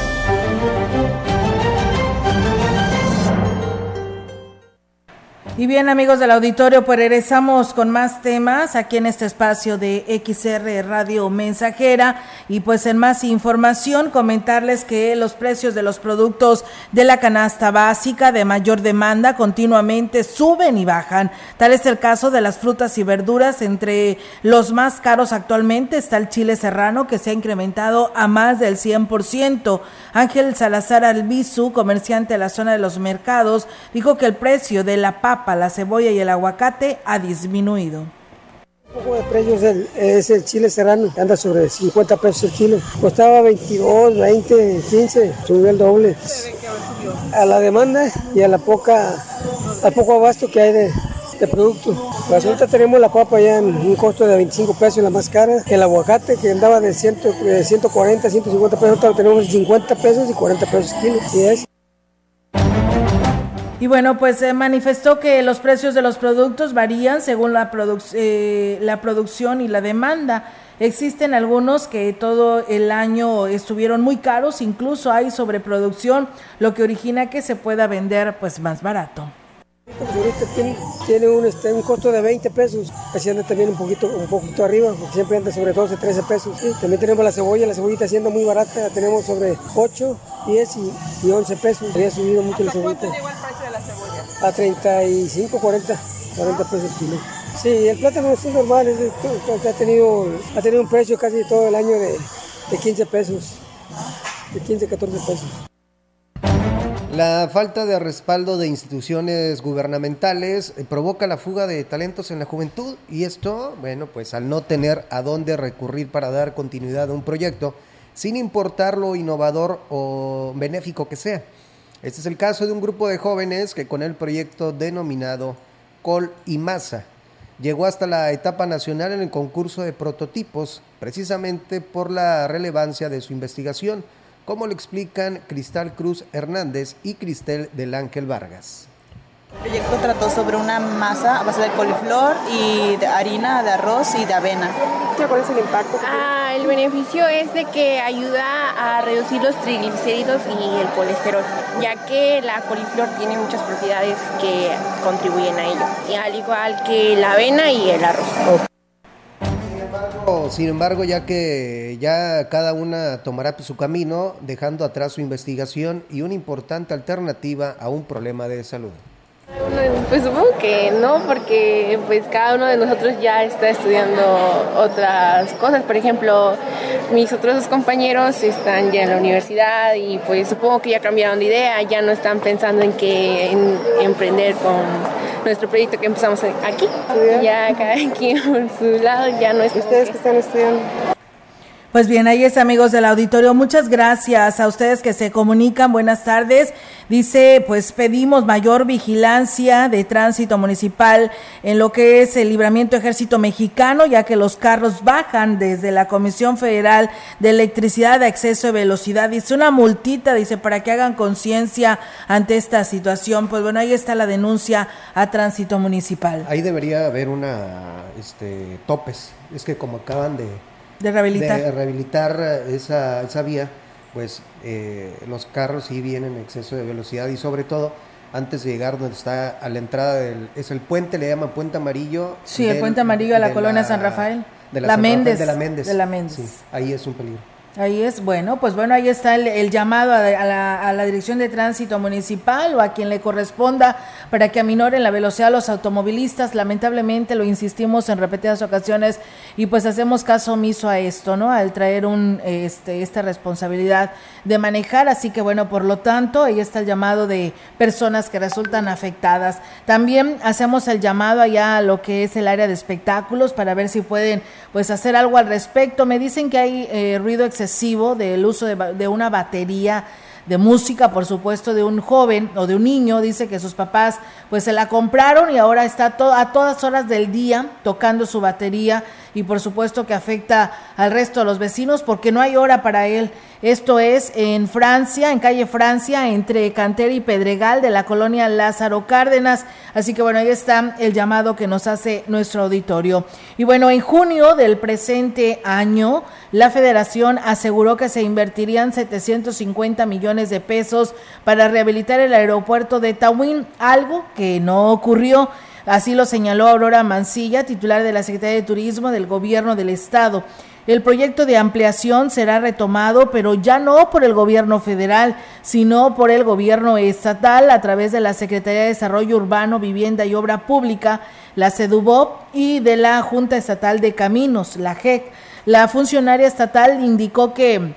Speaker 2: Y bien amigos del auditorio, pues regresamos con más temas aquí en este espacio de XR Radio Mensajera y pues en más información comentarles que los precios de los productos de la canasta básica de mayor demanda continuamente suben y bajan. Tal es el caso de las frutas y verduras. Entre los más caros actualmente está el chile serrano que se ha incrementado a más del 100%. Ángel Salazar Albizu, comerciante de la zona de los mercados, dijo que el precio de la papa la cebolla y el aguacate ha disminuido.
Speaker 15: Un poco de precios es el chile serrano, anda sobre 50 pesos el kilo. Costaba 22, 20, 15, subió el doble. A la demanda y a la poca, al poco abasto que hay de, producto. Pues ahorita tenemos la papa ya en un costo de 25 pesos, la más cara, que el aguacate que andaba de, 100, de 140, 150 pesos, ahorita lo tenemos en 50 pesos y 40 pesos el kilo. Y es.
Speaker 2: Y bueno, pues manifestó que los precios de los productos varían según la, produc eh, la producción y la demanda. Existen algunos que todo el año estuvieron muy caros, incluso hay sobreproducción, lo que origina que se pueda vender pues más barato.
Speaker 15: Ahorita tiene, tiene un, este, un costo de 20 pesos, así anda también un poquito, un poquito arriba, porque siempre anda sobre 12, 13 pesos. Sí, también tenemos la cebolla, la cebollita siendo muy barata, la tenemos sobre 8, 10 y, y 11 pesos. Había subido mucho la cebollita.
Speaker 16: llegó el precio de la cebolla?
Speaker 15: A 35, 40, 40 pesos el kilo. Sí, el plátano es normal, es, es, ha, tenido, ha tenido un precio casi todo el año de, de 15 pesos, de 15, 14 pesos.
Speaker 3: La falta de respaldo de instituciones gubernamentales eh, provoca la fuga de talentos en la juventud y esto, bueno, pues al no tener a dónde recurrir para dar continuidad a un proyecto, sin importar lo innovador o benéfico que sea. Este es el caso de un grupo de jóvenes que con el proyecto denominado Col y Masa llegó hasta la etapa nacional en el concurso de prototipos, precisamente por la relevancia de su investigación como lo explican Cristal Cruz Hernández y Cristel del Ángel Vargas.
Speaker 17: El proyecto trató sobre una masa a base de coliflor y de harina de arroz y de avena.
Speaker 16: ¿Cuál es el impacto?
Speaker 18: Ah, el beneficio es de que ayuda a reducir los triglicéridos y el colesterol, ya que la coliflor tiene muchas propiedades que contribuyen a ello, y al igual que la avena y el arroz.
Speaker 3: Sin embargo, ya que ya cada una tomará su camino, dejando atrás su investigación y una importante alternativa a un problema de salud.
Speaker 18: Pues supongo que no, porque pues cada uno de nosotros ya está estudiando otras cosas. Por ejemplo, mis otros dos compañeros están ya en la universidad y pues supongo que ya cambiaron de idea, ya no están pensando en que en, emprender con nuestro proyecto que empezamos aquí. Ya cada quien por su lado ya no es.
Speaker 16: ¿Ustedes que están estudiando?
Speaker 2: Pues bien, ahí es amigos del auditorio. Muchas gracias a ustedes que se comunican. Buenas tardes. Dice, pues pedimos mayor vigilancia de tránsito municipal en lo que es el libramiento ejército mexicano, ya que los carros bajan desde la Comisión Federal de Electricidad de Acceso de Velocidad. Dice una multita, dice, para que hagan conciencia ante esta situación. Pues bueno, ahí está la denuncia a tránsito municipal.
Speaker 3: Ahí debería haber una, este, topes. Es que como acaban de
Speaker 2: de rehabilitar.
Speaker 3: De rehabilitar esa, esa vía, pues eh, los carros sí vienen en exceso de velocidad y sobre todo antes de llegar donde está a la entrada del, es el puente, le llaman puente amarillo.
Speaker 2: Sí, el puente amarillo a la colonia San Rafael.
Speaker 3: De
Speaker 2: la, Méndez,
Speaker 3: de la Méndez.
Speaker 2: De la Méndez.
Speaker 3: Sí, ahí es un peligro.
Speaker 2: Ahí es, bueno, pues bueno, ahí está el, llamado a, la, a, la, Dirección de Tránsito Municipal o a quien le corresponda para que aminoren la velocidad a los automovilistas. Lamentablemente lo insistimos en repetidas ocasiones y pues hacemos caso omiso a esto, ¿no? Al traer un, este, esta responsabilidad de manejar. Así que bueno, por lo tanto, ahí está el llamado de personas que resultan afectadas. También hacemos el llamado allá a lo que es el área de espectáculos para ver si pueden pues hacer algo al respecto. Me dicen que hay eh, ruido excesivo del uso de, de una batería de música, por supuesto, de un joven o de un niño, dice que sus papás pues se la compraron y ahora está a todas horas del día tocando su batería y por supuesto que afecta al resto de los vecinos porque no hay hora para él. Esto es en Francia, en calle Francia, entre Cantera y Pedregal de la colonia Lázaro Cárdenas. Así que bueno, ahí está el llamado que nos hace nuestro auditorio. Y bueno, en junio del presente año, la federación aseguró que se invertirían 750 millones de pesos para rehabilitar el aeropuerto de Tahuín, algo que no ocurrió. Así lo señaló Aurora Mancilla, titular de la Secretaría de Turismo del Gobierno del Estado. El proyecto de ampliación será retomado, pero ya no por el gobierno federal, sino por el gobierno estatal a través de la Secretaría de Desarrollo Urbano, Vivienda y Obra Pública, la CEDUBOP y de la Junta Estatal de Caminos, la JEC. La funcionaria estatal indicó que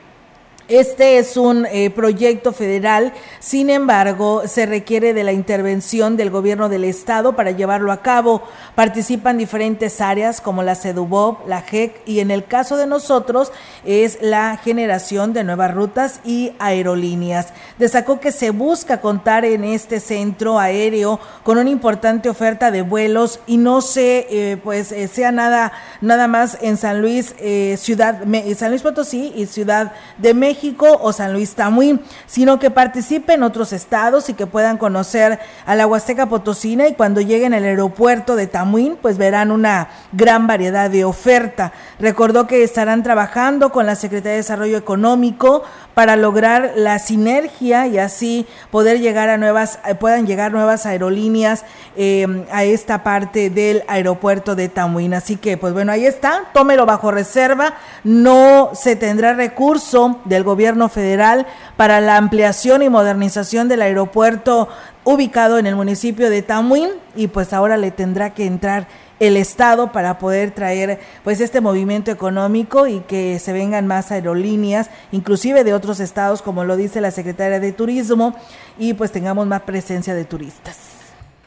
Speaker 2: este es un eh, proyecto federal, sin embargo, se requiere de la intervención del gobierno del estado para llevarlo a cabo. Participan diferentes áreas como la CEDUBOB, la JEC y en el caso de nosotros es la generación de nuevas rutas y aerolíneas. Destacó que se busca contar en este centro aéreo con una importante oferta de vuelos y no se eh, pues eh, sea nada nada más en San Luis ciudad San Luis Potosí y Ciudad de México México o San Luis Tamuín, sino que participen otros estados y que puedan conocer a la Huasteca Potosina y cuando lleguen al aeropuerto de Tamuín, pues verán una gran variedad de oferta. Recordó que estarán trabajando con la Secretaría de Desarrollo Económico para lograr la sinergia y así poder llegar a nuevas, eh, puedan llegar nuevas aerolíneas eh, a esta parte del aeropuerto de Tamuín. Así que, pues bueno, ahí está, tómelo bajo reserva, no se tendrá recurso del gobierno federal para la ampliación y modernización del aeropuerto ubicado en el municipio de Tamuín y pues ahora le tendrá que entrar el Estado para poder traer pues este movimiento económico y que se vengan más aerolíneas, inclusive de otros estados, como lo dice la Secretaria de Turismo, y pues tengamos más presencia de turistas.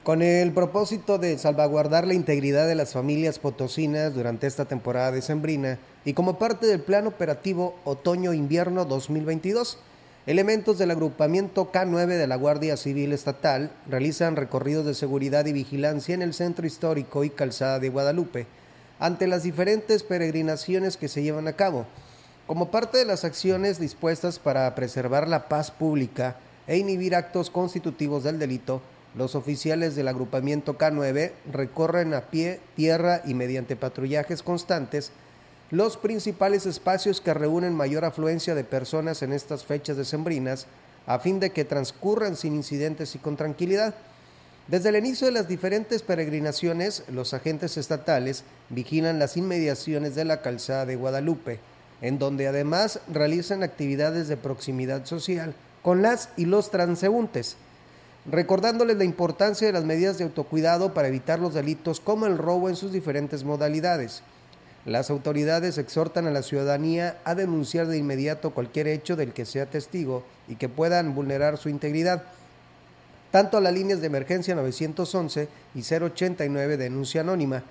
Speaker 3: Con el propósito de salvaguardar la integridad de las familias potosinas durante esta temporada decembrina y como parte del Plan Operativo Otoño-Invierno 2022, Elementos del agrupamiento K9 de la Guardia Civil Estatal realizan recorridos de seguridad y vigilancia en el centro histórico y calzada de Guadalupe ante las diferentes peregrinaciones que se llevan a cabo. Como parte de las acciones dispuestas para preservar la paz pública e inhibir actos constitutivos del delito, los oficiales del agrupamiento K9 recorren a pie, tierra y mediante patrullajes constantes los principales espacios que reúnen mayor afluencia de personas en estas fechas decembrinas a fin de que transcurran sin incidentes y con tranquilidad. Desde el inicio de las diferentes peregrinaciones, los agentes estatales vigilan las inmediaciones de la calzada de Guadalupe, en donde además realizan actividades de proximidad social con las y los transeúntes, recordándoles la importancia de las medidas de autocuidado para evitar los delitos como el robo en sus diferentes modalidades. Las autoridades exhortan a la ciudadanía a denunciar de inmediato cualquier hecho del que sea testigo y que puedan vulnerar su integridad. Tanto a las líneas de emergencia 911 y 089 denuncia anónima.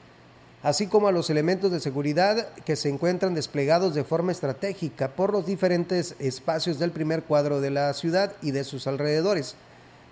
Speaker 3: así como a los elementos de seguridad que se encuentran desplegados de forma estratégica por los diferentes espacios del primer cuadro de la ciudad y de sus alrededores.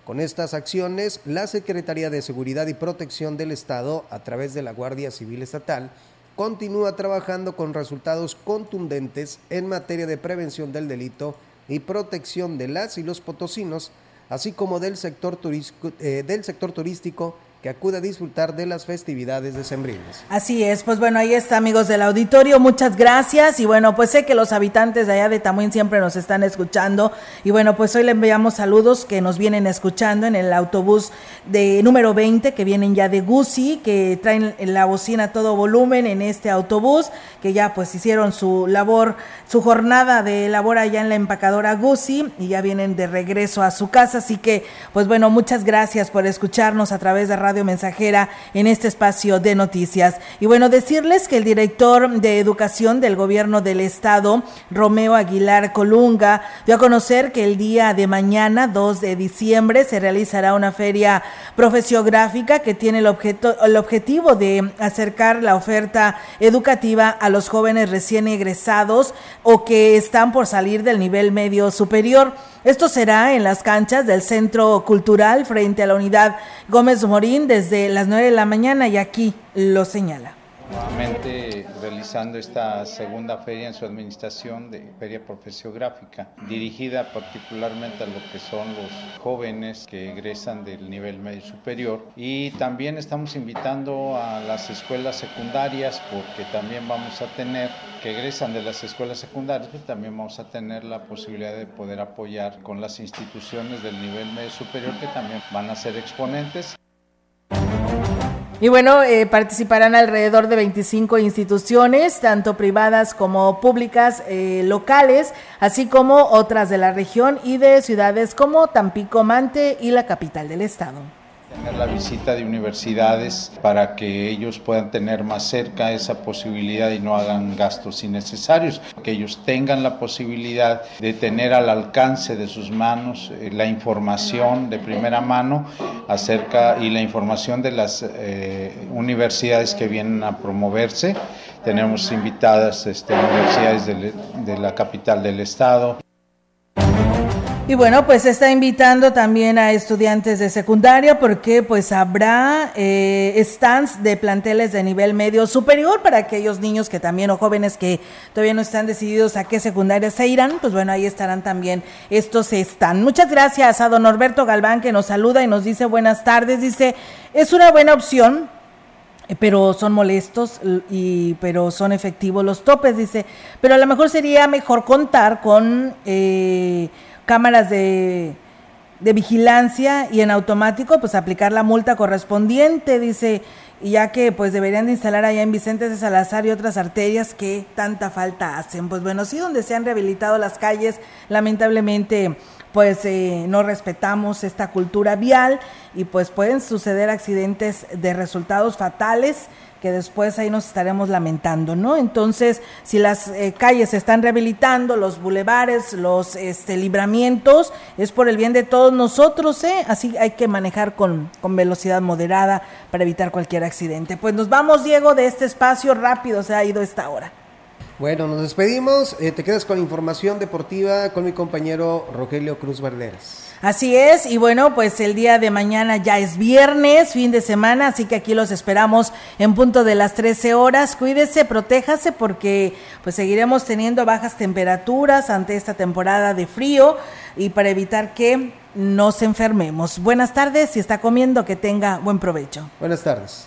Speaker 3: Con estas acciones, la Secretaría de Seguridad y Protección del Estado, a través de la Guardia Civil Estatal, continúa trabajando con resultados contundentes en materia de prevención del delito y protección de las y los potosinos, así como del sector, turístico, eh, del sector turístico que acude a disfrutar de las festividades decembrinas.
Speaker 2: Así es, pues bueno, ahí está amigos del auditorio, muchas gracias. Y bueno, pues sé que los habitantes de allá de Tamuín siempre nos están escuchando. Y bueno, pues hoy le enviamos saludos que nos vienen escuchando en el autobús de número 20 que vienen ya de Gusi, que traen la bocina a todo volumen en este autobús, que ya pues hicieron su labor, su jornada de labor allá en la empacadora Gusi y ya vienen de regreso a su casa, así que pues bueno, muchas gracias por escucharnos a través de Radio Mensajera en este espacio de noticias. Y bueno, decirles que el director de Educación del Gobierno del Estado, Romeo Aguilar Colunga, dio a conocer que el día de mañana, 2 de diciembre, se realizará una feria profesiográfica que tiene el, objeto, el objetivo de acercar la oferta educativa a los jóvenes recién egresados o que están por salir del nivel medio superior. Esto será en las canchas del Centro Cultural frente a la unidad Gómez Morín desde las 9 de la mañana y aquí lo señala.
Speaker 19: Nuevamente realizando esta segunda feria en su administración de feria profesiográfica, dirigida particularmente a lo que son los jóvenes que egresan del nivel medio superior. Y también estamos invitando a las escuelas secundarias porque también vamos a tener, que egresan de las escuelas secundarias, pues también vamos a tener la posibilidad de poder apoyar con las instituciones del nivel medio superior que también van a ser exponentes.
Speaker 2: Y bueno, eh, participarán alrededor de 25 instituciones, tanto privadas como públicas, eh, locales, así como otras de la región y de ciudades como Tampico, Mante y la capital del estado
Speaker 19: tener la visita de universidades para que ellos puedan tener más cerca esa posibilidad y no hagan gastos innecesarios, que ellos tengan la posibilidad de tener al alcance de sus manos eh, la información de primera mano acerca y la información de las eh, universidades que vienen a promoverse. Tenemos invitadas este, universidades de, de la capital del estado.
Speaker 2: Y bueno, pues está invitando también a estudiantes de secundaria porque pues habrá eh, stands de planteles de nivel medio superior para aquellos niños que también o jóvenes que todavía no están decididos a qué secundaria se irán, pues bueno, ahí estarán también estos stands. Muchas gracias a don Norberto Galván que nos saluda y nos dice buenas tardes, dice, es una buena opción pero son molestos y pero son efectivos los topes dice pero a lo mejor sería mejor contar con eh, cámaras de, de vigilancia y en automático pues aplicar la multa correspondiente, dice, ya que pues deberían de instalar allá en Vicente de Salazar y otras arterias que tanta falta hacen. Pues bueno, sí, donde se han rehabilitado las calles, lamentablemente pues eh, no respetamos esta cultura vial y pues pueden suceder accidentes de resultados fatales que después ahí nos estaremos lamentando, ¿no? Entonces, si las eh, calles se están rehabilitando, los bulevares, los este, libramientos, es por el bien de todos nosotros, ¿eh? Así hay que manejar con, con velocidad moderada para evitar cualquier accidente. Pues nos vamos, Diego, de este espacio rápido, se ha ido esta hora.
Speaker 3: Bueno, nos despedimos. Eh, te quedas con información deportiva con mi compañero Rogelio Cruz Verderas.
Speaker 2: Así es, y bueno, pues el día de mañana ya es viernes, fin de semana, así que aquí los esperamos en punto de las 13 horas. Cuídese, protéjase porque pues seguiremos teniendo bajas temperaturas ante esta temporada de frío y para evitar que nos enfermemos. Buenas tardes, si está comiendo, que tenga buen provecho.
Speaker 3: Buenas tardes.